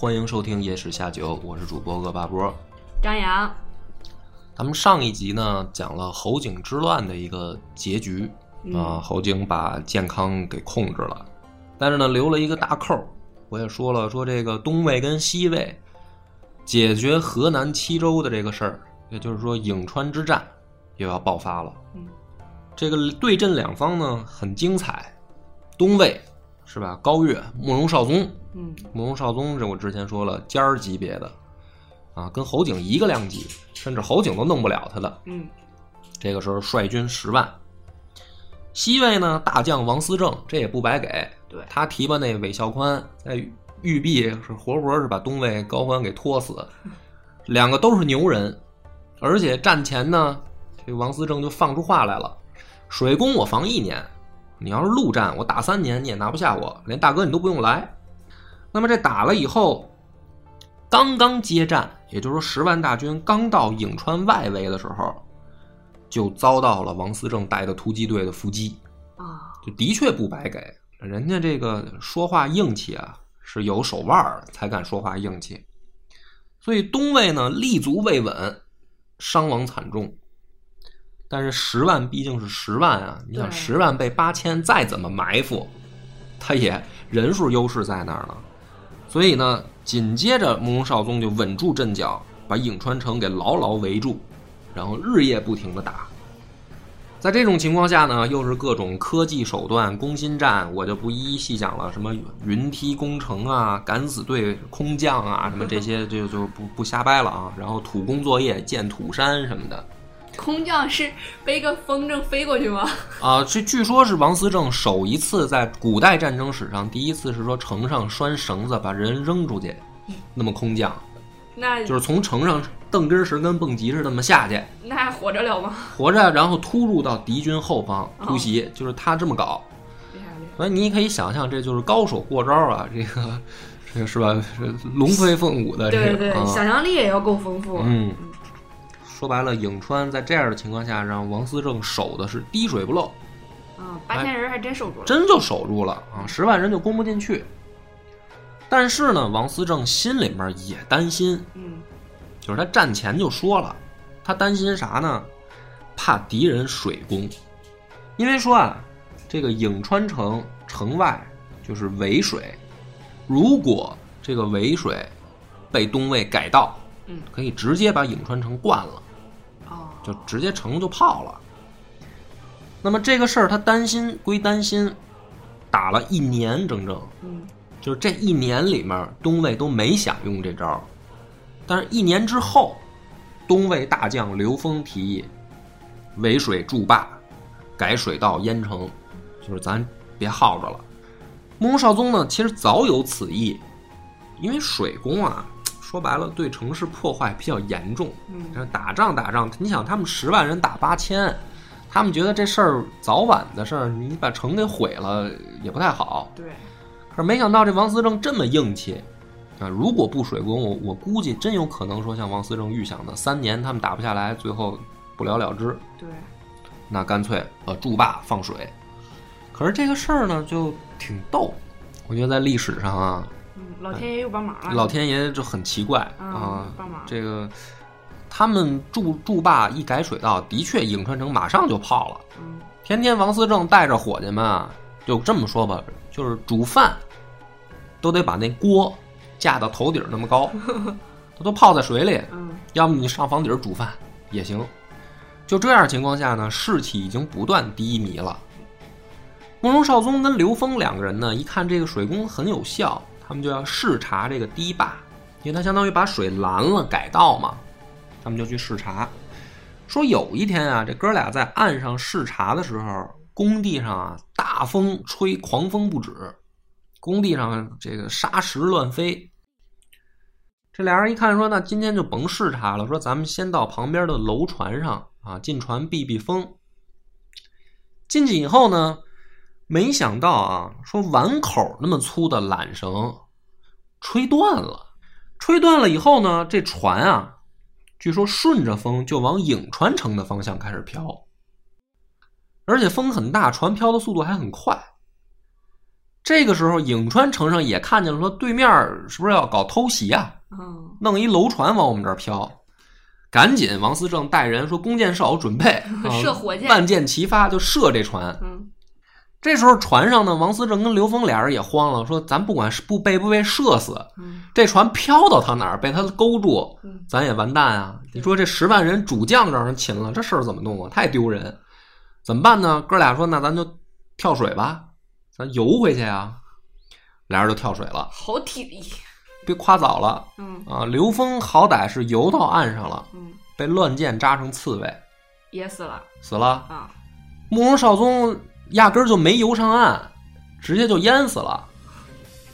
欢迎收听《野史下酒》，我是主播恶八波。张扬，咱们上一集呢讲了侯景之乱的一个结局啊，侯景把健康给控制了，但是呢留了一个大扣儿。我也说了，说这个东魏跟西魏解决河南七州的这个事儿，也就是说颍川之战又要爆发了。嗯，这个对阵两方呢很精彩，东魏是吧？高岳、慕容绍宗。嗯慕容绍宗，这我之前说了，尖儿级别的，啊，跟侯景一个量级，甚至侯景都弄不了他的。嗯这个时候率军十万，西魏呢大将王思政，这也不白给，对他提拔那韦孝宽，在玉璧是活活是把东魏高欢给拖死，两个都是牛人，而且战前呢，这个王思政就放出话来了：水攻我防一年，你要是陆战，我打三年你也拿不下我，连大哥你都不用来。那么这打了以后，刚刚接战，也就是说十万大军刚到颍川外围的时候，就遭到了王思政带的突击队的伏击，啊，就的确不白给人家这个说话硬气啊，是有手腕儿才敢说话硬气。所以东魏呢立足未稳，伤亡惨重。但是十万毕竟是十万啊，你想十万被八千，再怎么埋伏，他也人数优势在那儿呢。所以呢，紧接着慕容绍宗就稳住阵脚，把颍川城给牢牢围住，然后日夜不停的打。在这种情况下呢，又是各种科技手段攻心战，我就不一一细讲了，什么云梯攻城啊、敢死队空降啊，什么这些就就不不瞎掰了啊。然后土工作业、建土山什么的空降是背个风筝飞过去吗？啊，这据说是王思政首一次在古代战争史上第一次是说城上拴绳子把人扔出去，那么空降，那就是从城上蹬根石跟蹦极似的那么下去，那还活着了吗？活着，然后突入到敌军后方突哦袭，就是他这么搞。所以你可以想象，这就是高手过招啊！这个，这个是吧？是龙飞凤舞的这个对对想象力也要够丰富。嗯，说白了，颍川在这样的情况下，让王思政守的是滴水不漏，嗯，八千人还真守住了。真就守住了啊！十万人就攻不进去。但是呢，王思政心里面也担心，嗯就是他战前就说了，他担心啥呢？怕敌人水攻，因为说啊，这个颍川城城外就是渭水，如果这个渭水被东魏改道，嗯可以直接把颍川城灌了，哦，就直接城就泡了。那么这个事儿他担心归担心，打了一年整整，嗯就是这一年里面，东魏都没想用这招儿，但是一年之后，东魏大将刘封提议，围水筑坝，改水道淹城，就是咱别耗着了。慕容绍宗呢，其实早有此意，因为水攻啊，说白了对城市破坏比较严重。嗯打仗打仗，你想他们十万人打八千，他们觉得这事儿早晚的事儿，你把城给毁了也不太好。对，可是没想到这王思政这么硬气啊！如果不水攻，我我估计真有可能说像王思政预想的，三年他们打不下来，最后不了了之。对，那干脆呃筑坝放水。可是这个事儿呢，就挺逗。我觉得在历史上啊，嗯，老天爷又帮忙了。老天爷就很奇怪啊啊，帮忙这个他们筑筑坝一改水道，的确颍川城马上就泡了。嗯天天王思政带着伙计们啊，就这么说吧，就是煮饭都得把那锅架到头顶那么高，它都泡在水里。嗯要么你上房顶煮饭也行。就这样情况下呢，士气已经不断低迷了。慕容绍宗跟刘峰两个人呢，一看这个水攻很有效，他们就要视察这个堤坝，因为他相当于把水拦了改道嘛，他们就去视察。说有一天啊，这哥俩在岸上视察的时候，工地上啊大风吹，狂风不止，工地上这个沙石乱飞。这俩人一看说，那今天就甭视察了，说咱们先到旁边的楼船上啊，进船避避风。进去以后呢，没想到啊，说碗口那么粗的缆绳吹断了，吹断了以后呢，这船啊，据说顺着风就往颍川城的方向开始飘，而且风很大，船飘的速度还很快。这个时候，颍川城上也看见了，说对面是不是要搞偷袭啊？嗯，弄一楼船往我们这儿飘，赶紧王思政带人说弓箭手准备，啊射火箭万箭齐发就射这船。嗯，这时候船上呢，王思政跟刘峰俩人也慌了，说咱不管是不被不被射死，嗯，这船飘到他哪儿被他勾住嗯，咱也完蛋啊！你说这十万人主将让人擒了，这事儿怎么弄啊？太丢人，怎么办呢？哥俩说那咱就跳水吧，咱游回去啊。俩人就跳水了，好体力。别夸早了嗯啊！刘峰好歹是游到岸上了，嗯，被乱箭扎成刺猬，也死了死了。啊！慕容绍宗压根儿就没游上岸，直接就淹死了。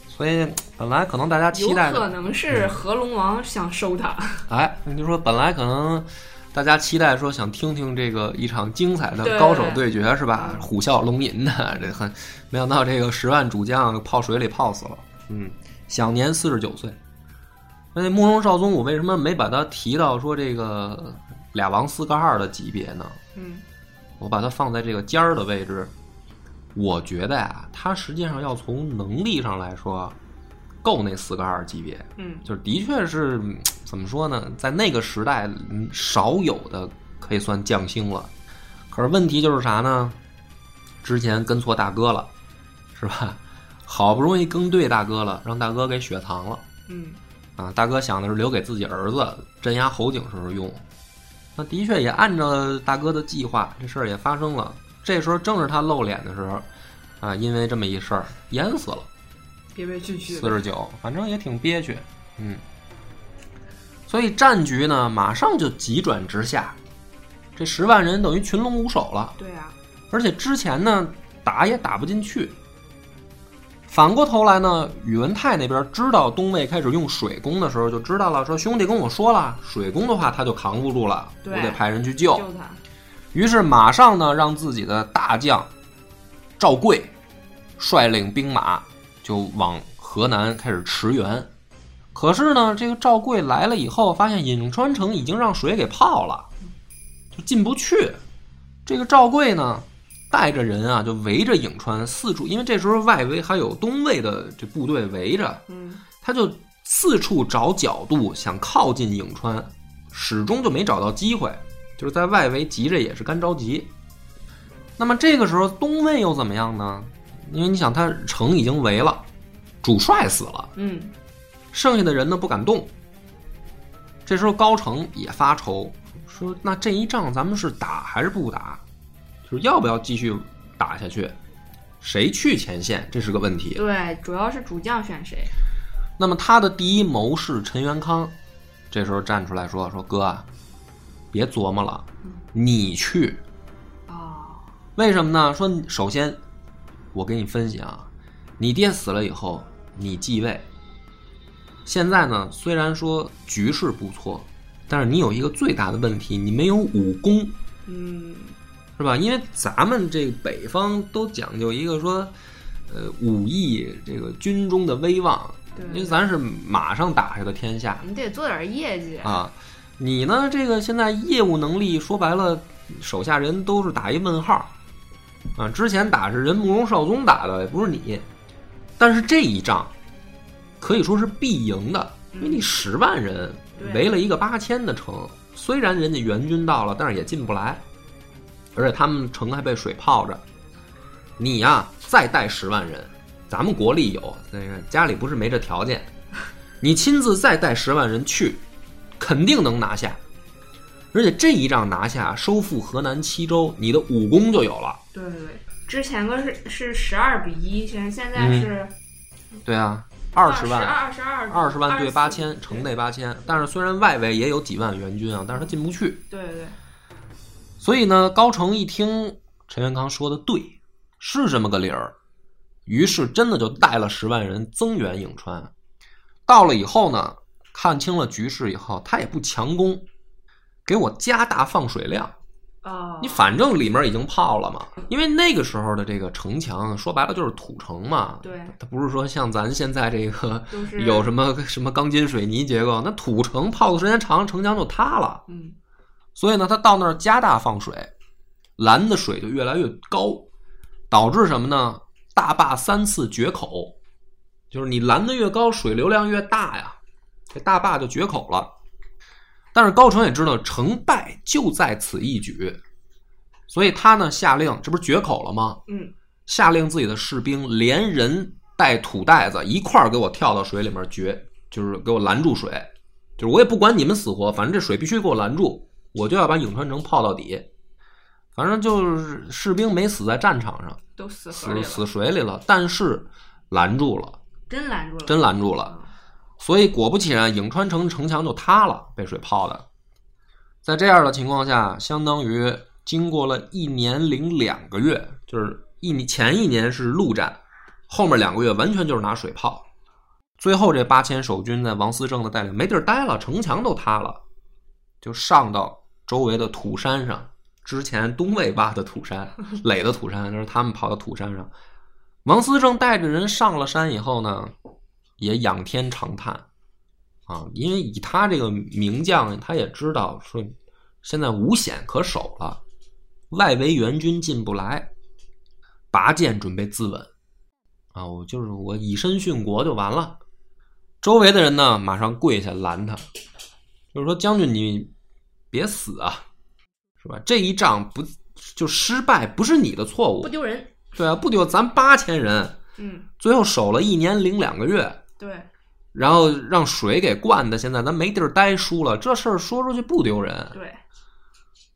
所以本来可能大家期待的，可能是合龙王想收他。哎，你就说本来可能大家期待说想听听这个一场精彩的高手对决是吧？嗯虎啸龙吟的，这很没想到这个十万主将泡水里泡死了，嗯，享年四十九岁。那慕容绍宗，我为什么没把他提到说这个俩王四个二的级别呢？嗯我把它放在这个尖儿的位置，我觉得呀，他实际上要从能力上来说，够那四个二级别，嗯就是的确是嗯怎么说呢，在那个时代嗯少有的可以算将星了。可是问题就是啥呢？之前跟错大哥了，是吧？好不容易跟对大哥了，让大哥给雪藏了。嗯啊，大哥想的是留给自己儿子镇压侯景时候用。那的确也按照大哥的计划，这事儿也发生了。这时候正是他露脸的时候，啊，因为这么一事儿淹死了，憋憋屈屈的。四十九，反正也挺憋屈，嗯。所以战局呢，马上就急转直下，这十万人等于群龙无首了。对啊，而且之前呢打也打不进去。反过头来呢，宇文泰那边知道东魏开始用水攻的时候，就知道了，说兄弟跟我说了，水攻的话他就扛不住了，我得派人去救。救他。于是马上呢，让自己的大将赵贵率领兵马就往河南开始驰援。可是呢，这个赵贵来了以后，发现颍川城已经让水给泡了，就进不去。这个赵贵呢，带着人啊，就围着颍川四处，因为这时候外围还有东魏的这部队围着，嗯他就四处找角度想靠近颍川，始终就没找到机会，就是在外围急着也是干着急。那么这个时候东魏又怎么样呢？因为你想，他城已经围了，主帅死了，嗯剩下的人呢不敢动。这时候高澄也发愁，说：“那这一仗咱们是打还是不打？就是要不要继续打下去？谁去前线？这是个问题。”对，主要是主将选谁。那么他的第一谋士陈元康，这时候站出来说：“说哥啊，别琢磨了，你去。哦，为什么呢？说首先，我给你分析啊，你爹死了以后，你继位。现在呢，虽然说局势不错，但是你有一个最大的问题，你没有武功，嗯是吧？因为咱们这个北方都讲究一个说，呃，武艺这个军中的威望，对因为咱是马上打下的天下，你得做点业绩。啊，你呢？这个现在业务能力说白了，手下人都是打一问号啊。之前打是人慕容少宗打的，也不是你。但是这一仗可以说是必赢的，因为你十万人围了一个八千的城，虽然人家援军到了，但是也进不来，而且他们城还被水泡着。你呀、再带十万人，咱们国力有，那个家里不是没这条件，你亲自再带十万人去，肯定能拿下。而且这一仗拿下，收复河南七州，你的武功就有了。对对对，之前个是是十二比一，现现在嗯是对啊，二十万，二十二二十万对八24千，城内八千。但是虽然外围也有几万援军啊，但是他进不去。对对对，所以呢，高成一听陈元康说的对，是这么个理儿，于是真的就带了十万人增援颍川。到了以后呢，看清了局势以后，他也不强攻，给我加大放水量。啊，你反正里面已经泡了嘛，因为那个时候的这个城墙说白了就是土城嘛，对，它不是说像咱现在这个有什么什么钢筋水泥结构，那土城泡的时间长，城墙就塌了。嗯所以呢，他到那儿加大放水，拦的水就越来越高，导致什么呢？大坝三次决口，就是你拦的越高，水流量越大呀，这大坝就决口了。但是高澄也知道成败就在此一举，所以他呢下令，这不是决口了吗？嗯下令自己的士兵连人带土袋子一块儿给我跳到水里面决，就是给我拦住水，就是我也不管你们死活，反正这水必须给我拦住，我就要把颍川城泡到底。反正就是士兵没死在战场上，都死了死，死水里了，但是拦住了，真拦住了，真拦住了。所以果不其然，颍川城城墙就塌了，被水泡的。在这样的情况下，相当于经过了一年零两个月，就是一年前一年是陆战，后面两个月完全就是拿水泡。最后这八千守军在王思政的带领没地儿待了，城墙都塌了，就上到周围的土山上。之前东魏挖的土山、垒的土山，就是他们跑到土山上。王思政带着人上了山以后呢，也仰天长叹啊，因为以他这个名将，他也知道说现在无险可守了，外围援军进不来，拔剑准备自刎啊！我就是我以身殉国就完了。周围的人呢，马上跪下拦他，就是说将军你别死啊，是吧？这一仗不就失败，不是你的错误不，丢人。对啊，不丢咱八千人，嗯，最后守了一年零两个月，对，然后让水给灌的，现在咱没地儿待，输了，这事儿说出去不丢人。对，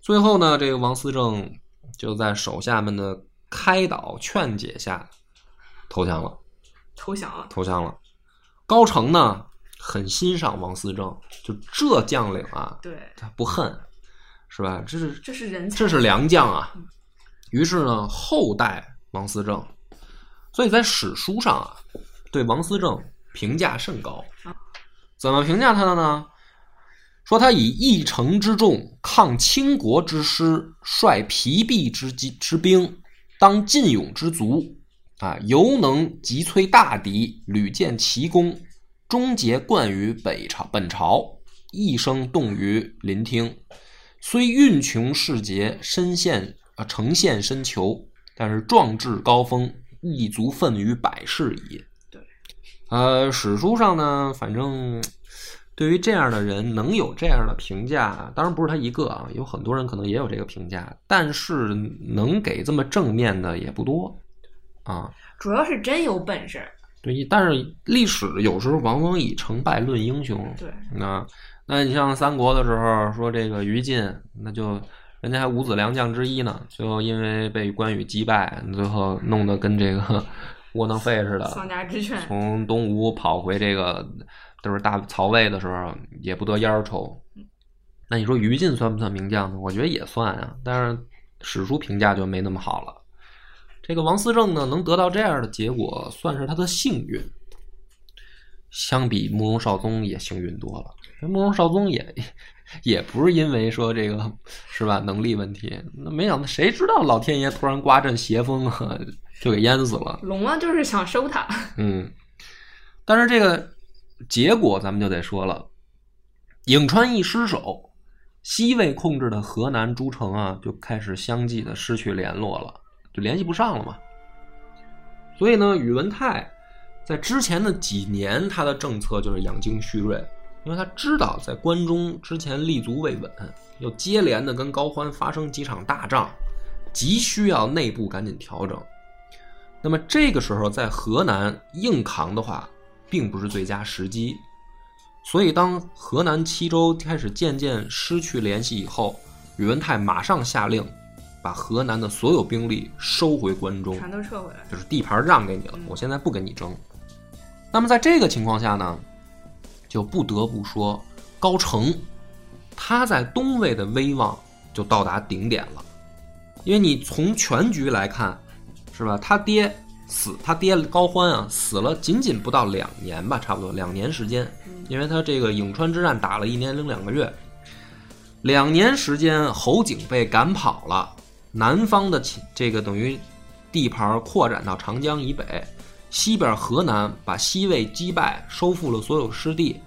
最后呢，这个王思政就在手下们的开导劝解下投降了，投降了。投降了。高澄呢很欣赏王思政，就这将领啊，对，他不恨，是吧？这是这是人才，这是良将啊。于是呢，后代王思政，所以在史书上啊，对王思政评价甚高。怎么评价他的呢？说他以一城之众抗倾国之师，率疲弊之之兵，当劲勇之卒，啊，犹能击摧大敌，屡建奇功，终结冠于北朝本朝，一生动于临听。虽运穷世节，身陷啊呈现深囚，但是壮志高峰，亦足奋于百世矣。对，呃，史书上呢，反正对于这样的人能有这样的评价，当然不是他一个啊，有很多人可能也有这个评价，但是能给这么正面的也不多啊。主要是真有本事。对，但是历史有时候往往以成败论英雄。对，那那你像三国的时候说这个于禁，那就人家还五子良将之一呢，最后因为被关羽击败，最后弄得跟这个窝囊废似的，丧家之犬。从东吴跑回这个都是大曹魏的时候，也不得烟儿抽。那你说于禁算不算名将呢？我觉得也算啊，但是史书评价就没那么好了。这个王思政呢，能得到这样的结果，算是他的幸运。相比慕容绍宗也幸运多了。慕容绍宗也也不是因为说这个是吧能力问题，那没想到谁知道老天爷突然刮阵邪风啊，就给淹死了。龙王就是想收他。嗯，但是这个结果咱们就得说了，颍川一失守，西魏控制的河南诸城啊，就开始相继的失去联络了，就联系不上了嘛。所以呢，宇文泰在之前的几年，他的政策就是养精蓄锐，因为他知道在关中之前立足未稳，又接连的跟高欢发生几场大仗，急需要内部赶紧调整。那么这个时候在河南硬扛的话，并不是最佳时机。所以当河南七州开始渐渐失去联系以后，宇文泰马上下令，把河南的所有兵力收回关中，全都撤回来。就是地盘让给你了，我现在不跟你争。那么在这个情况下呢，就不得不说高澄，他在东魏的威望就到达顶点了，因为你从全局来看，是吧？他爹死他爹高欢啊，死了仅仅不到两年吧，差不多两年时间，因为他这个颍川之战打了一年零两个月，两年时间，侯景被赶跑了，南方的这个等于地盘扩展到长江以北，西边河南把西魏击败，收复了所有失地，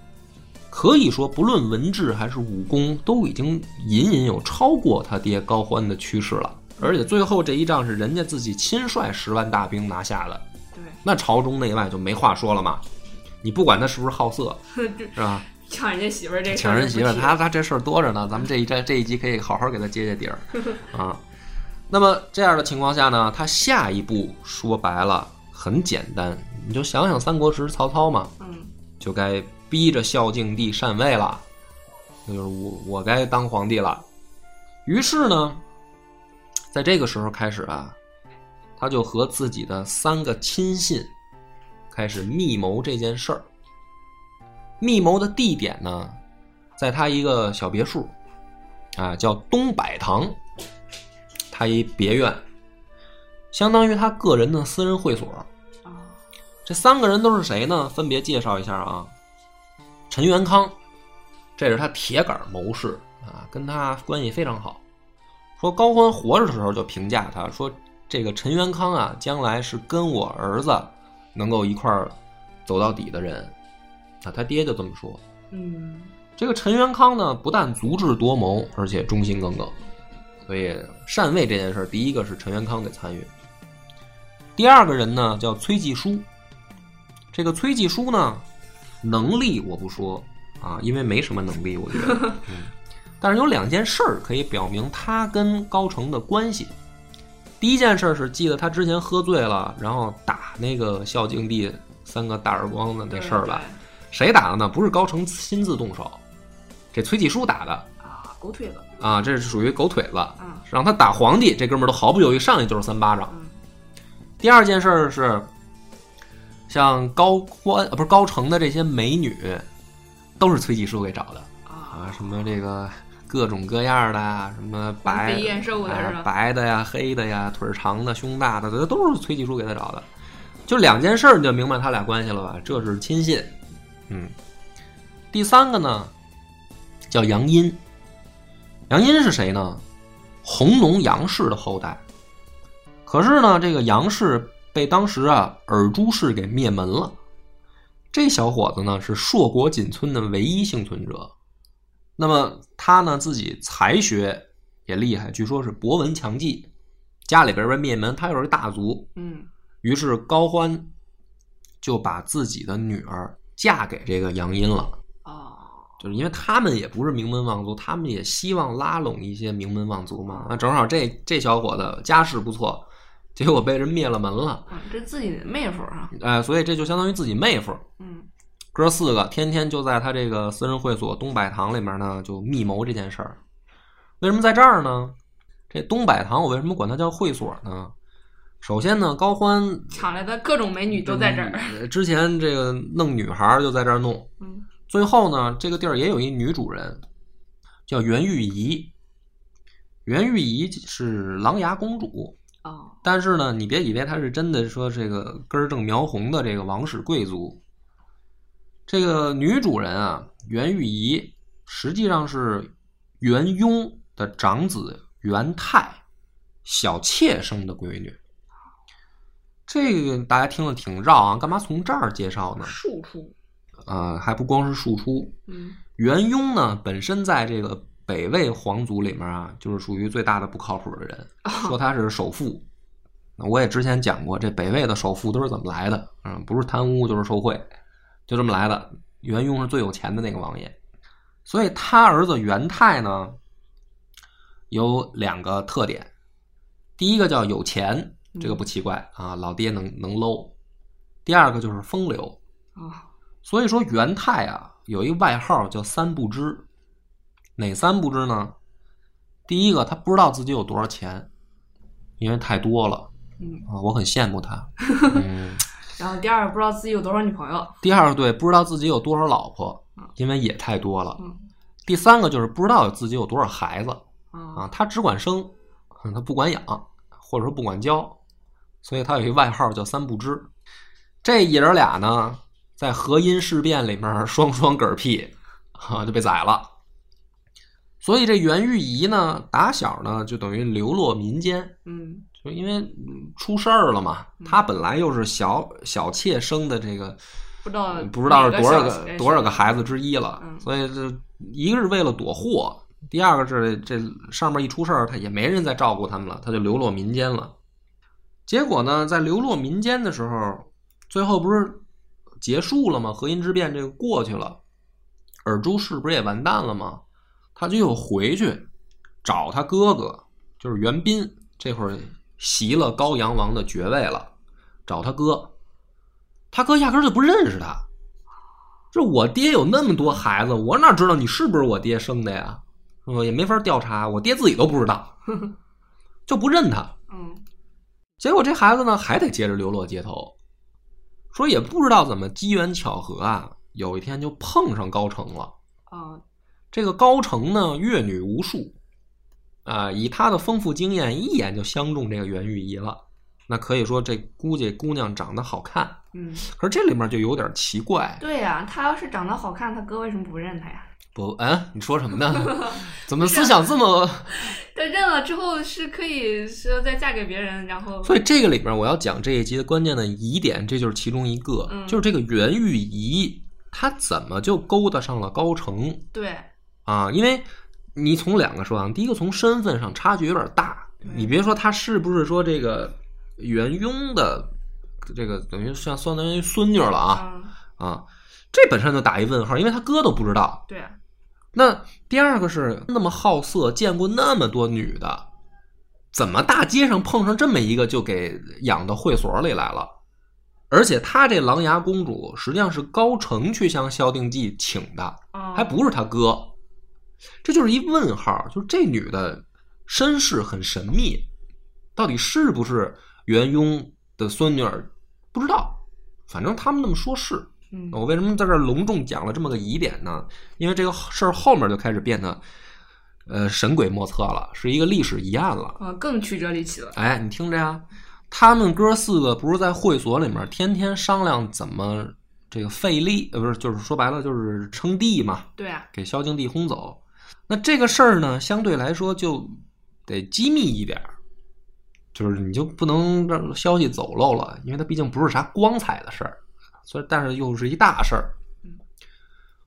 可以说不论文治还是武功，都已经隐隐有超过他爹高欢的趋势了。而且最后这一仗是人家自己亲率十万大兵拿下的，对，那朝中内外就没话说了嘛。你不管他是不是好色，是吧？抢人家媳妇儿这事抢人媳妇儿，他他这事儿多着呢。咱们这一这这一集可以好好给他揭揭底儿 啊。那么这样的情况下呢，他下一步说白了很简单，你就想想三国时曹操嘛，嗯就该逼着孝敬帝禅位了，那就是我我该当皇帝了。于是呢，在这个时候开始啊，他就和自己的三个亲信开始密谋这件事儿。密谋的地点呢，在他一个小别墅，啊，叫东柏堂，他一别院，相当于他个人的私人会所。啊这三个人都是谁呢？分别介绍一下啊。陈元康，这是他铁杆谋士啊，跟他关系非常好。说高欢活着的时候就评价他说，这个陈元康啊，将来是跟我儿子能够一块儿走到底的人啊。他爹就这么说。嗯这个陈元康呢，不但足智多谋，而且忠心耿耿，所以禅位这件事儿，第一个是陈元康得参与。第二个人呢叫崔继书，这个崔继书呢，能力我不说啊，因为没什么能力，我觉得，嗯，但是有两件事儿可以表明他跟高成的关系。第一件事儿是记得他之前喝醉了，然后打那个孝敬帝三个大耳光的那事儿吧？？谁打的呢？不是高成亲自动手，这崔继书打的啊，狗腿子，啊，这是属于狗腿子，啊让他打皇帝，这哥们儿都毫不犹豫上去就是三巴掌。嗯第二件事儿是，像高欢呃不是高成的这些美女，都是崔继书给找的啊啊，什么这个各种各样的啊，什么白飞燕瘦的？白的呀、黑的呀、腿长的、胸大的，这都是崔继书给他找的。就两件事儿，你就明白他俩关系了吧？这是亲信。嗯，第三个呢，叫杨殷。杨殷是谁呢？弘农杨氏的后代。可是呢，这个杨氏被当时啊尔朱氏给灭门了。这小伙子呢是硕果仅存的唯一幸存者。那么他呢自己才学也厉害，据说是博闻强记。家里边被灭门，他又是大族，嗯于是高欢就把自己的女儿嫁给这个杨殷了。哦，就是因为他们也不是名门望族，他们也希望拉拢一些名门望族嘛。那正好这这小伙子家世不错，结果被人灭了门了，嗯，这自己的妹夫啊，哎，所以这就相当于自己妹夫。嗯哥四个天天就在他这个私人会所东百堂里面呢，就密谋这件事儿。为什么在这儿呢？这东百堂我为什么管它叫会所呢？首先呢，高欢抢来的各种美女都在这儿。呃之前这个弄女孩儿就在这儿弄，嗯最后呢，这个地儿也有一女主人，叫袁玉仪。袁玉仪是琅琊公主，哦，但是呢，你别以为他是真的说这个根正苗红的这个王室贵族。这个女主人啊，袁玉仪实际上是袁雍的长子袁泰小妾生的闺女。这个大家听了挺绕啊，干嘛从这儿介绍呢？庶出。呃、还不光是庶出，嗯袁雍呢，本身在这个北魏皇族里面啊，就是属于最大的不靠谱的人，说他是首富。那我也之前讲过，这北魏的首富都是怎么来的？嗯，不是贪污就是受贿，就这么来的。元雍是最有钱的那个王爷，所以他儿子元泰呢，有两个特点。第一个叫有钱，这个不奇怪啊，老爹能能搂。第二个就是风流，啊所以说元泰啊有一个外号叫三不知，哪三不知呢？第一个他不知道自己有多少钱，因为太多了嗯，啊，我很羡慕他。嗯，然后第二个不知道自己有多少女朋友。第二个对不知道自己有多少老婆嗯，因为也太多了。嗯第三个就是不知道自己有多少孩子啊啊，他只管生，嗯他不管养，或者说不管教。所以他有一外号叫三不知。这爷儿俩呢，在河阴事变里面双双嗝屁，啊，就被宰了。所以这袁玉仪呢，打小呢就等于流落民间，嗯就因为嗯出事儿了嘛。她本来又是小小妾生的这个，不知道不知道是多少个多少个孩子之一了，嗯所以这一个是为了躲祸，第二个是这上面一出事儿，他也没人再照顾他们了，他就流落民间了。结果呢，在流落民间的时候，最后不是结束了吗？河阴之变这个过去了，尔朱氏不是也完蛋了吗？他就又回去找他哥哥，就是袁斌，这会儿袭了高阳王的爵位了，找他哥。他哥压根儿就不认识他，这我爹有那么多孩子，我哪知道你是不是我爹生的呀？是吧？也没法调查，我爹自己都不知道，就不认他。嗯结果这孩子呢，还得接着流落街头，说也不知道怎么机缘巧合啊，有一天就碰上高成了。啊这个高成呢，阅女无数，啊，以他的丰富经验，一眼就相中这个袁玉仪了。那可以说，这估计姑娘长得好看，嗯，可是这里面就有点奇怪。对呀、他要是长得好看，他哥为什么不认他呀？不，嗯，你说什么呢？怎么思想这么 他认了之后是可以说再嫁给别人，然后所以这个里面我要讲这一集的关键的疑点，这就是其中一个，嗯就是这个袁玉仪，她怎么就勾搭上了高成对，啊？因为你从两个说啊，第一个从身份上差距有点大，你别说他是不是说这个元雍的这个等于像相当于孙女了啊嗯，啊，这本身就打一问号，因为他哥都不知道。对啊，那第二个是那么好色，见过那么多女的，怎么大街上碰上这么一个就给养到会所里来了？而且他这琅琊公主实际上是高成去向萧定济请的，嗯还不是他哥，这就是一问号。就是这女的身世很神秘，到底是不是元雍的孙女儿不知道，反正他们那么说是。嗯我为什么在这儿隆重讲了这么个疑点呢？因为这个事儿后面就开始变得，呃，神鬼莫测了，是一个历史疑案了。啊更曲折离奇了。哎，你听着呀，他们哥四个不是在会所里面天天商量怎么这个废立，呃，不是，就是说白了就是称帝嘛，对啊，给萧敬帝轰走。那这个事儿呢，相对来说就得机密一点儿，就是你就不能让消息走漏了，因为它毕竟不是啥光彩的事儿，所以但是又是一大事儿嗯。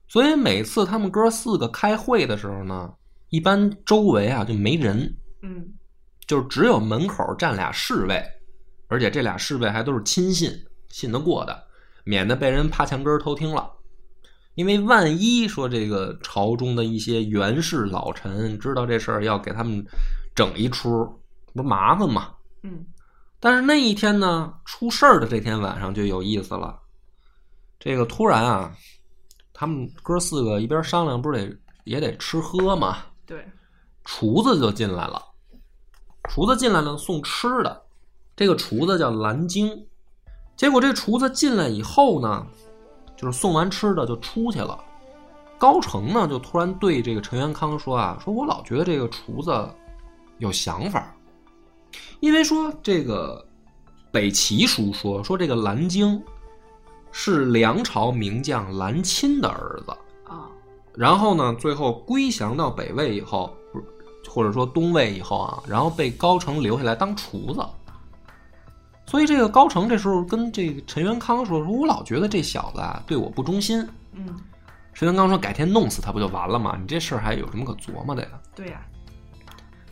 所以每次他们哥四个开会的时候呢，一般周围啊就没人，嗯就是只有门口站俩侍卫，而且这俩侍卫还都是亲信，信得过的，免得被人趴墙根儿偷听了。因为万一说这个朝中的一些元氏老臣知道这事儿，要给他们整一出，不是麻烦吗？嗯但是那一天呢，出事儿的这天晚上就有意思了。这个突然啊，他们哥四个一边商量，不是得也得吃喝吗？对，厨子就进来了。厨子进来了，送吃的。这个厨子叫蓝鲸。结果这厨子进来以后呢，就是送完吃的就出去了。高成呢，就突然对这个陈元康说啊：“说我老觉得这个厨子有想法，因为说这个北齐书说说这个蓝鲸是梁朝名将蓝钦的儿子。”啊然后呢，最后归降到北魏以后，或者说东魏以后啊，然后被高成留下来当厨子。所以这个高成这时候跟这个陈元康说：“说我老觉得这小子啊对我不忠心。嗯，”陈元康说：“改天弄死他不就完了吗？你这事儿还有什么可琢磨的呀对呀、？”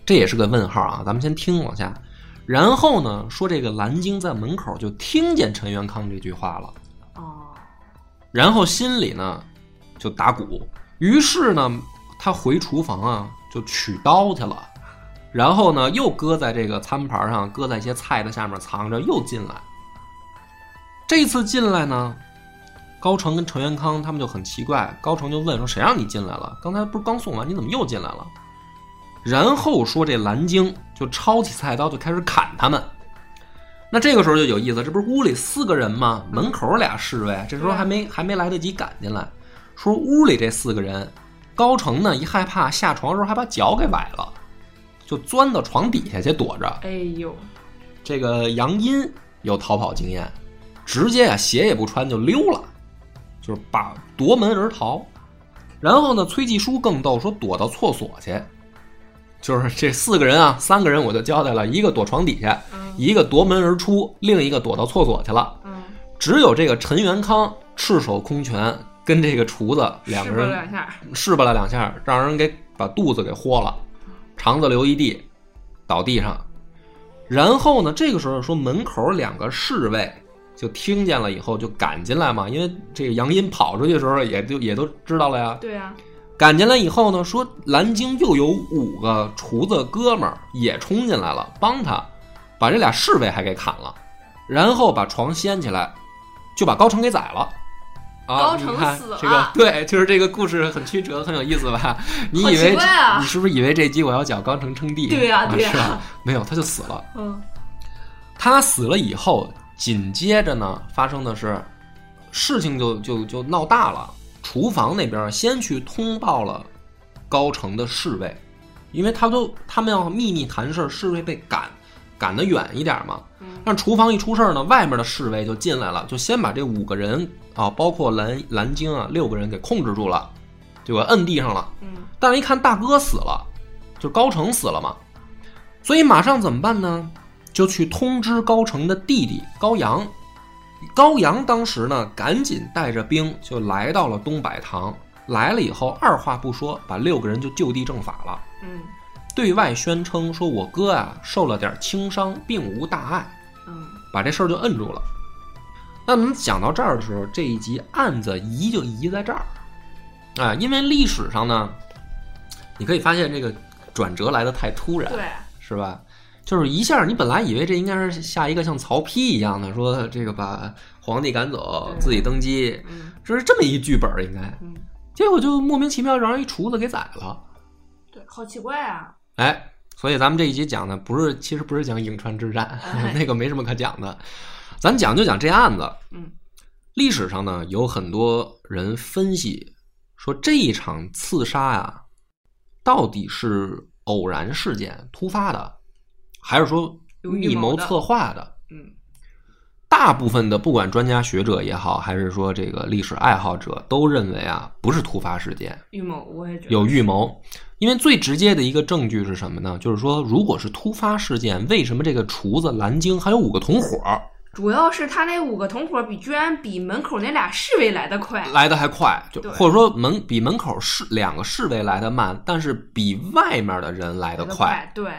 这也是个问号啊，咱们先听往下。然后呢，说这个蓝鲸在门口就听见陈元康这句话了。哦，然后心里呢就打鼓，于是呢，他回厨房啊就取刀去了，然后呢又搁在这个餐盘上，搁在一些菜的下面藏着，又进来。这次进来呢，高成跟程元康他们就很奇怪，高成就问说：“谁让你进来了？刚才不是刚送完，你怎么又进来了？”然后说这蓝鲸就抄起菜刀就开始砍他们。那这个时候就有意思，这不是屋里四个人吗？门口俩侍卫，这时候还没还没来得及赶进来。说屋里这四个人，高成呢一害怕下床的时候还把脚给崴了，就钻到床底下去躲着。哎呦，这个杨殷有逃跑经验，直接啊鞋也不穿就溜了，就是把夺门而逃。然后呢，崔继书更逗，说躲到厕所去，就是这四个人啊，三个人我就交代了，一个躲床底下，嗯一个夺门而出，另一个躲到厕所去了。嗯，只有这个陈元康赤手空拳跟这个厨子两试吧个人两下，试吧了两下，让人给把肚子给豁了，肠子流一地，倒地上。然后呢，这个时候说门口两个侍卫就听见了以后就赶进来嘛，因为这个杨殷跑出去的时候也就也都知道了呀。对啊，赶进来以后呢，说蓝鲸又有五个厨子哥们儿也冲进来了，帮他把这俩侍卫还给砍了，然后把床掀起来，就把高成给宰了。啊，高成死了这个 对，就是这个故事很曲折，很有意思吧？你以为、啊你是不是以为这集我要讲高成称帝？对呀对呀是吧？没有，他就死了。嗯他死了以后，紧接着呢，发生的是事情就就就闹大了。厨房那边先去通报了高城的侍卫，因为他都他们要秘密谈事儿，侍卫被赶赶得远一点嘛。嗯但厨房一出事儿呢，外面的侍卫就进来了，就先把这五个人啊，包括蓝蓝鲸啊，六个人给控制住了，就给摁地上了。嗯但是一看大哥死了，就高成死了嘛，所以马上怎么办呢？就去通知高成的弟弟高阳。高阳当时呢，赶紧带着兵就来到了东柏堂。来了以后，二话不说，把六个人就就地正法了，嗯对外宣称说：“我哥啊受了点轻伤，并无大碍。”嗯把这事儿就摁住了。那我们讲到这儿的时候，这一集案子移就移在这儿，啊，因为历史上呢，你可以发现这个转折来的太突然，对，是吧？就是一下，你本来以为这应该是下一个像曹丕一样的，说这个把皇帝赶走，自己登基，嗯这是这么一剧本应该，嗯结果就莫名其妙让人一厨子给宰了，对，好奇怪啊，哎，所以咱们这一集讲的不是，其实不是讲颍川之战，哎那个没什么可讲的，咱讲就讲这案子。嗯历史上呢，有很多人分析说这一场刺杀呀，到底是偶然事件、突发的，还是说密预谋策划的？嗯大部分的不管专家学者也好，还是说这个历史爱好者，都认为啊，不是突发事件，预谋，我也觉得。有预谋。因为最直接的一个证据是什么呢？就是说，如果是突发事件，为什么这个厨子蓝鲸还有五个同伙主要是他那五个同伙比居然比门口那俩侍卫来的快，来的还快？就或者说门比门口侍两个侍卫来的慢，但是比外面的人来的来得快，对，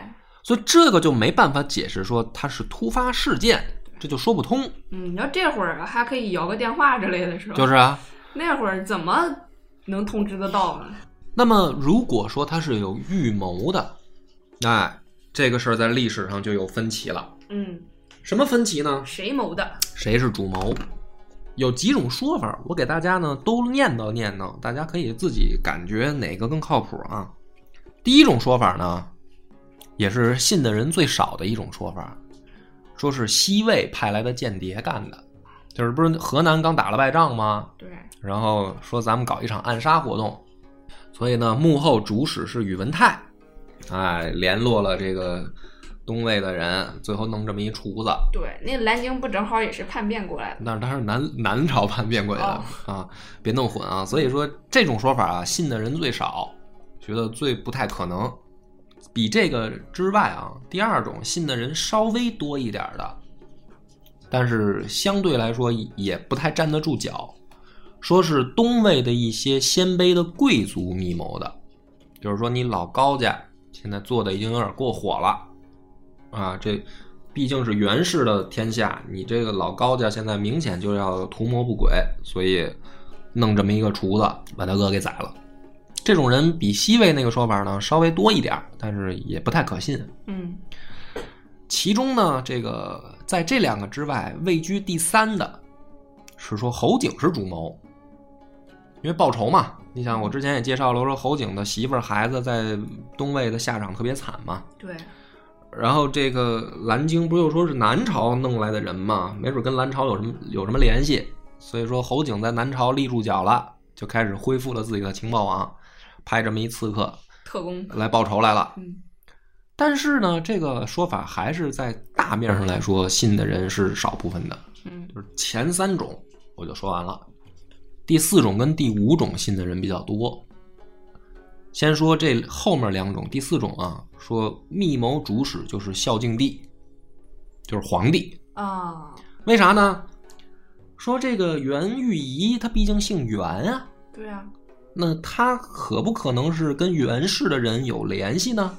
所以这个就没办法解释说它是突发事件，这就说不通。嗯，你要这会儿还可以摇个电话之类的是吧？就是啊，那会儿怎么能通知得到呢？那么如果说他是有预谋的，哎，这个事儿在历史上就有分歧了。嗯，什么分歧呢？谁谋的？谁是主谋？有几种说法，我给大家呢都念叨念叨，大家可以自己感觉哪个更靠谱啊。第一种说法呢，也是信的人最少的一种说法，说是西魏派来的间谍干的，就是不是河南刚打了败仗吗？对，然后说咱们搞一场暗杀活动，所以呢，幕后主使是宇文泰，哎，联络了这个东魏的人，最后弄这么一厨子。对，那蓝鲸不正好也是叛变过来的？那是他是南南朝叛变过来的、啊，别弄混啊！所以说这种说法啊，信的人最少，觉得最不太可能。比这个之外啊，第二种信的人稍微多一点的，但是相对来说也不太站得住脚，说是东魏的一些鲜卑的贵族密谋的，就是说你老高家现在做的已经有点过火了啊，这毕竟是袁氏的天下，你这个老高家现在明显就要图谋不轨，所以弄这么一个厨子把他哥给宰了。这种人比西魏那个说法呢稍微多一点，但是也不太可信。嗯其中呢，这个在这两个之外，位居第三的是说侯景是主谋，因为报仇嘛。你想，我之前也介绍了，说侯景的媳妇儿、孩子在东魏的下场特别惨嘛。对，然后这个蓝鲸不又说是南朝弄来的人嘛，没准跟南朝有什么有什么联系，所以说侯景在南朝立住脚了，就开始恢复了自己的情报网，派这么一刺客特工。来报仇来了。嗯但是呢，这个说法还是在大面上来说，信的人是少部分的。嗯就是前三种我就说完了，第四种跟第五种信的人比较多。先说这后面两种，第四种啊，说密谋主使就是孝敬帝，就是皇帝。啊，为啥呢？说这个袁玉仪他毕竟姓袁啊，对啊，那他可不可能是跟袁氏的人有联系呢？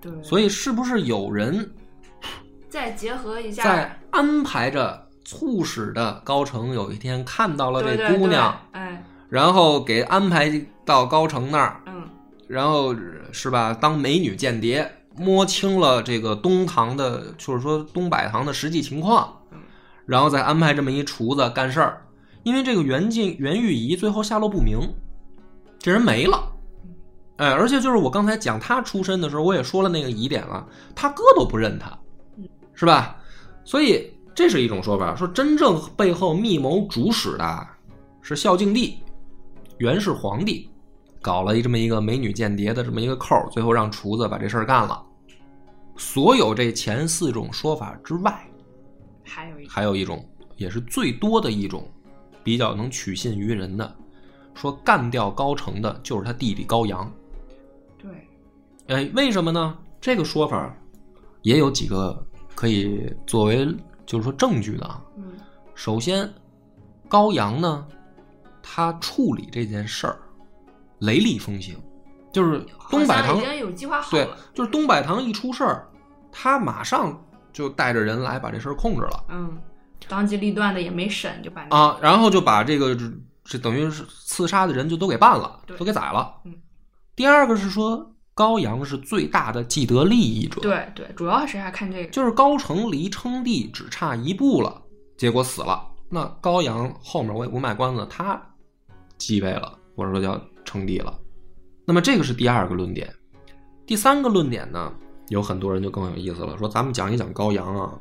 对，所以是不是有人再结合一下，在安排着促使的高成有一天看到了这姑娘，对哎，然后给安排到高成那儿，嗯，然后是吧？当美女间谍，摸清了这个东堂的，就是说东百堂的实际情况嗯，然后再安排这么一厨子干事儿。因为这个袁静袁玉仪最后下落不明，这人没了。哎，而且就是我刚才讲他出身的时候，我也说了那个疑点了，他哥都不认他，是吧？所以这是一种说法，说真正背后密谋主使的是孝敬帝，元氏皇帝，搞了一这么一个美女间谍的这么一个扣，最后让厨子把这事儿干了。所有这前四种说法之外，还有一，还有一种也是最多的一种，比较能取信于人的，说干掉高成的就是他弟弟高阳。对，哎，为什么呢？这个说法也有几个可以作为就是说证据的啊。嗯首先，高阳呢，他处理这件事儿雷厉风行，就是东百堂有计划好对，，就是东百堂一出事儿，他马上就带着人来把这事儿控制了嗯，当机立断的也没审就把啊，然后就把这个这这等于是刺杀的人就都给办了，都给宰了。嗯第二个是说高阳是最大的既得利益者，对对，主要是还看这个，就是高成离称帝只差一步了，结果死了。那高阳后面我也不卖关子，他继位了，或者说叫称帝了。那么这个是第二个论点。第三个论点呢，有很多人就更有意思了，说咱们讲一讲高阳啊，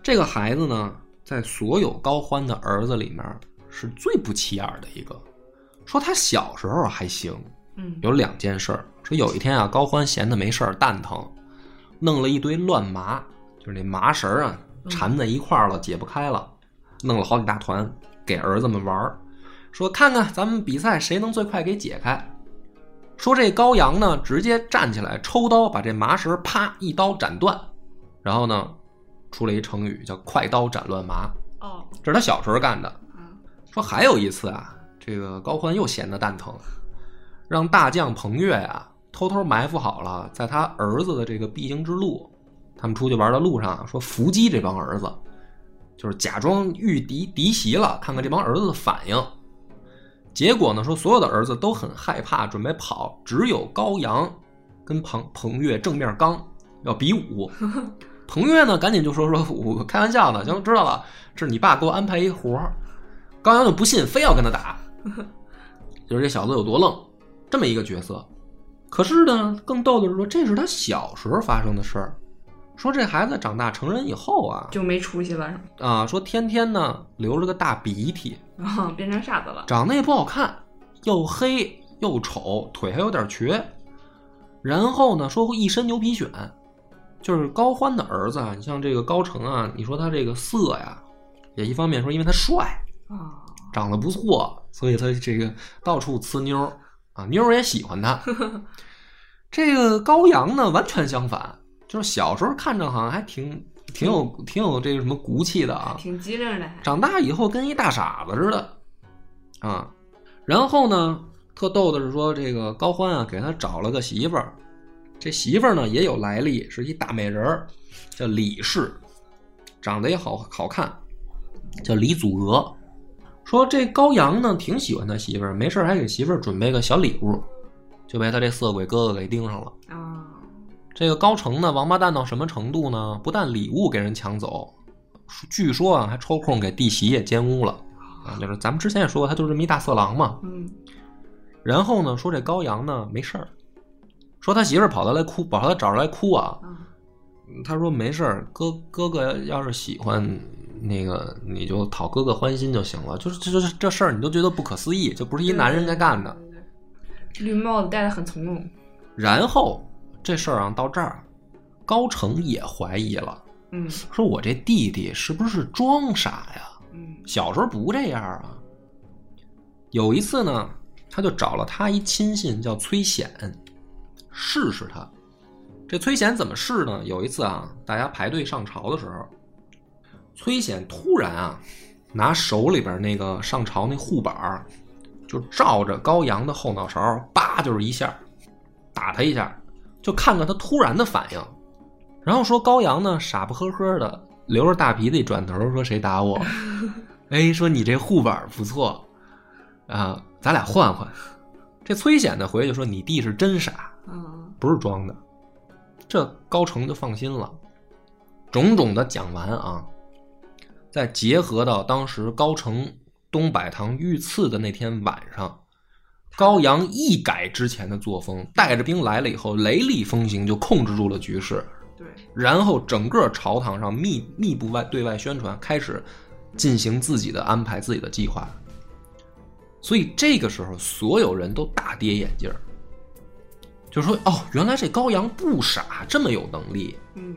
这个孩子呢，在所有高欢的儿子里面是最不起眼的一个。说他小时候还行，嗯，有两件事儿。说有一天啊，高欢闲的没事儿，蛋疼，弄了一堆乱麻，就是那麻绳儿啊，缠在一块儿了，解不开了，弄了好几大团给儿子们玩儿，说看看咱们比赛谁能最快给解开。说这高阳呢，直接站起来抽刀把这麻绳啪一刀斩断，然后呢，出了一成语叫“快刀斩乱麻哦，”，这是他小时候干的。嗯说还有一次啊，这个高欢又闲得蛋疼，让大将彭越呀、偷偷埋伏好了，在他儿子的这个必经之路，他们出去玩的路上，说伏击这帮儿子，就是假装遇敌敌袭了，看看这帮儿子的反应。结果呢，说所有的儿子都很害怕，准备跑，只有高阳跟彭彭越正面刚，要比武。彭越呢，赶紧就说说我开玩笑呢，行，知道了，这是你爸给我安排一活儿。高阳就不信，非要跟他打，就是这小子有多愣，这么一个角色。可是呢，更逗的是说，这是他小时候发生的事儿。说这孩子长大成人以后啊，就没出息了是吗？啊，说天天呢流着个大鼻涕，啊，变成傻子了，长得也不好看，又黑又丑，腿还有点瘸。然后呢，说一身牛皮癣，就是高欢的儿子啊。你像这个高成啊，你说他这个色呀，也一方面说因为他帅，啊，长得不错，所以他这个到处呲妞儿啊，妞儿也喜欢他。这个高阳呢，完全相反，就是小时候看着好像还挺挺有挺有这个什么骨气的啊，挺机灵的，长大以后跟一大傻子似的啊。然后呢，特逗的是说，这个高欢啊，给他找了个媳妇儿，这媳妇儿呢也有来历，是一大美人儿，叫李氏，长得也好好看，叫李祖娥。说这高阳呢挺喜欢他媳妇儿，没事儿还给媳妇儿准备个小礼物，就被他这色鬼哥哥给盯上了。啊，这个高成呢，王八蛋到什么程度呢？不但礼物给人抢走，据说啊，还抽空给弟媳也奸污了啊！就是咱们之前也说过，他就是这么一大色狼嘛。嗯，然后呢，说这高阳呢没事儿，说他媳妇儿跑他来哭，跑他找着来哭啊。啊，他说没事儿，哥哥哥要是喜欢那个，你就讨哥哥欢心就行了。就是这这这事儿，你都觉得不可思议，就不是一男人该干的。绿帽子戴的很从容，然后这事儿啊到这儿，高成也怀疑了，嗯说我这弟弟是不是装傻呀？嗯小时候不这样啊。有一次呢，他就找了他一亲信叫崔显，试试他。这崔显怎么试呢？有一次啊，大家排队上朝的时候，崔显突然啊，拿手里边那个上朝那护板儿就照着高阳的后脑勺，叭就是一下，打他一下，就看看他突然的反应。然后说高阳呢，傻不呵呵的，留着大鼻子一转头说：“谁打我？”哎，说你这护板不错啊，咱俩换换。这崔显呢回去就说：“你弟是真傻，嗯不是装的。”这高成就放心了。种种的讲完啊，再结合到当时高承东柏堂遇刺的那天晚上，高阳一改之前的作风，带着兵来了以后，雷厉风行，就控制住了局势。对，然后整个朝堂上密密不外对外宣传，开始进行自己的安排、自己的计划。所以这个时候，所有人都大跌眼镜儿，就说：“哦，原来这高阳不傻，这么有能力，嗯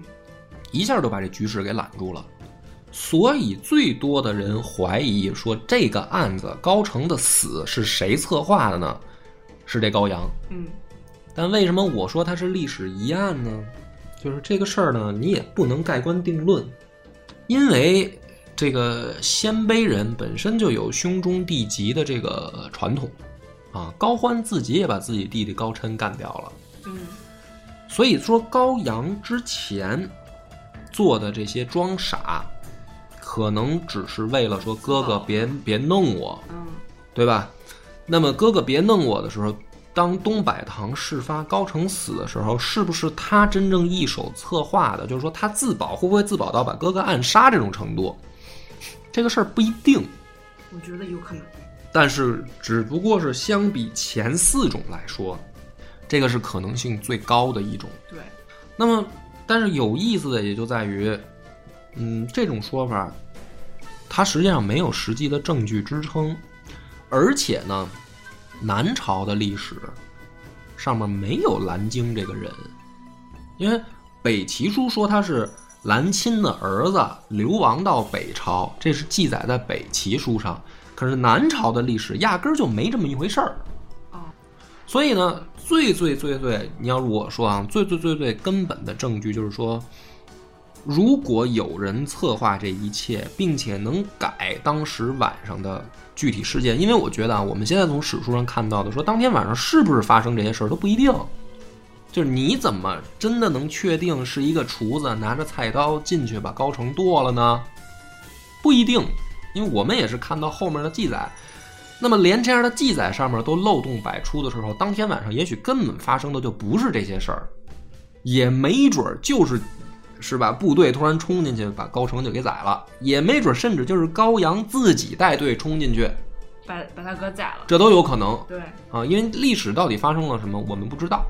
一下就把这局势给揽住了。”所以最多的人怀疑说，这个案子高成的死是谁策划的呢？是这高阳。嗯但为什么我说它是历史疑案呢？就是这个事儿呢，你也不能盖棺定论，因为这个鲜卑人本身就有兄终弟及的这个传统啊。高欢自己也把自己弟弟高琛干掉了，嗯所以说高阳之前做的这些装傻，可能只是为了说哥哥别别弄我，嗯对吧？那么哥哥别弄我的时候，当东柏堂事发高成死的时候，是不是他真正一手策划的？就是说他自保会不会自保到把哥哥暗杀这种程度？这个事儿不一定，我觉得有可能。但是只不过是相比前四种来说，这个是可能性最高的一种。对，那么，但是有意思的也就在于，嗯，这种说法，它实际上没有实际的证据支撑，而且呢，南朝的历史上面没有蓝鲸这个人，因为北齐书说他是蓝钦的儿子流亡到北朝，这是记载在北齐书上，可是南朝的历史压根儿就没这么一回事儿。啊，所以呢，最最最最，你要我说啊，最最最最根本的证据就是说，如果有人策划这一切，并且能改当时晚上的具体事件，因为我觉得啊，我们现在从史书上看到的说，当天晚上是不是发生这些事儿都不一定。就是你怎么真的能确定是一个厨子拿着菜刀进去把高成剁了呢？不一定，因为我们也是看到后面的记载。那么连这样的记载上面都漏洞百出的时候，当天晚上也许根本发生的就不是这些事儿，也没准儿就是，是吧？部队突然冲进去把高成就给宰了，也没准甚至就是高阳自己带队冲进去，把把他哥宰了。这都有可能。对，啊，因为历史到底发生了什么，我们不知道。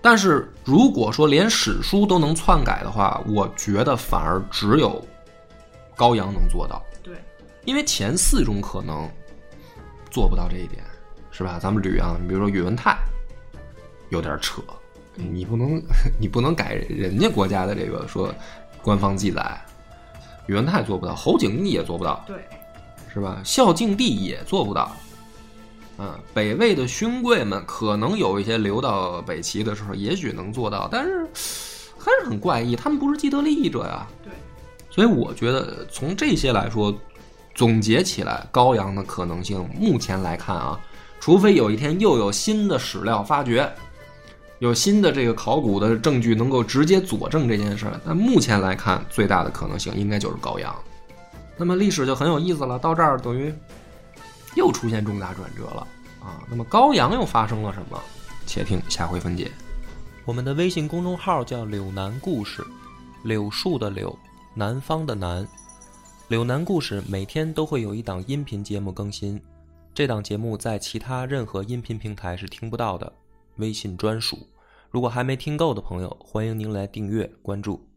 但是如果说连史书都能篡改的话，我觉得反而只有高阳能做到，对，因为前四种可能做不到这一点，是吧？咱们捋啊，你比如说宇文泰，有点扯，你不能 你不能改人家国家的这个说官方记载，宇文泰做不到，侯景帝也做不到，对，是吧？孝敬帝也做不到。嗯，北魏的勋贵们可能有一些流到北齐的时候，也许能做到，但是还是很怪异。他们不是既得利益者呀。对，所以我觉得从这些来说，总结起来，高阳的可能性，目前来看啊，除非有一天又有新的史料发掘，有新的这个考古的证据能够直接佐证这件事儿，但目前来看，最大的可能性应该就是高阳。那么历史就很有意思了，到这儿等于又出现重大转折了啊！那么高阳又发生了什么？且听下回分解。我们的微信公众号叫“柳南故事”，柳树的柳，南方的南。柳南故事每天都会有一档音频节目更新，这档节目在其他任何音频平台是听不到的，微信专属。如果还没听够的朋友，欢迎您来订阅关注。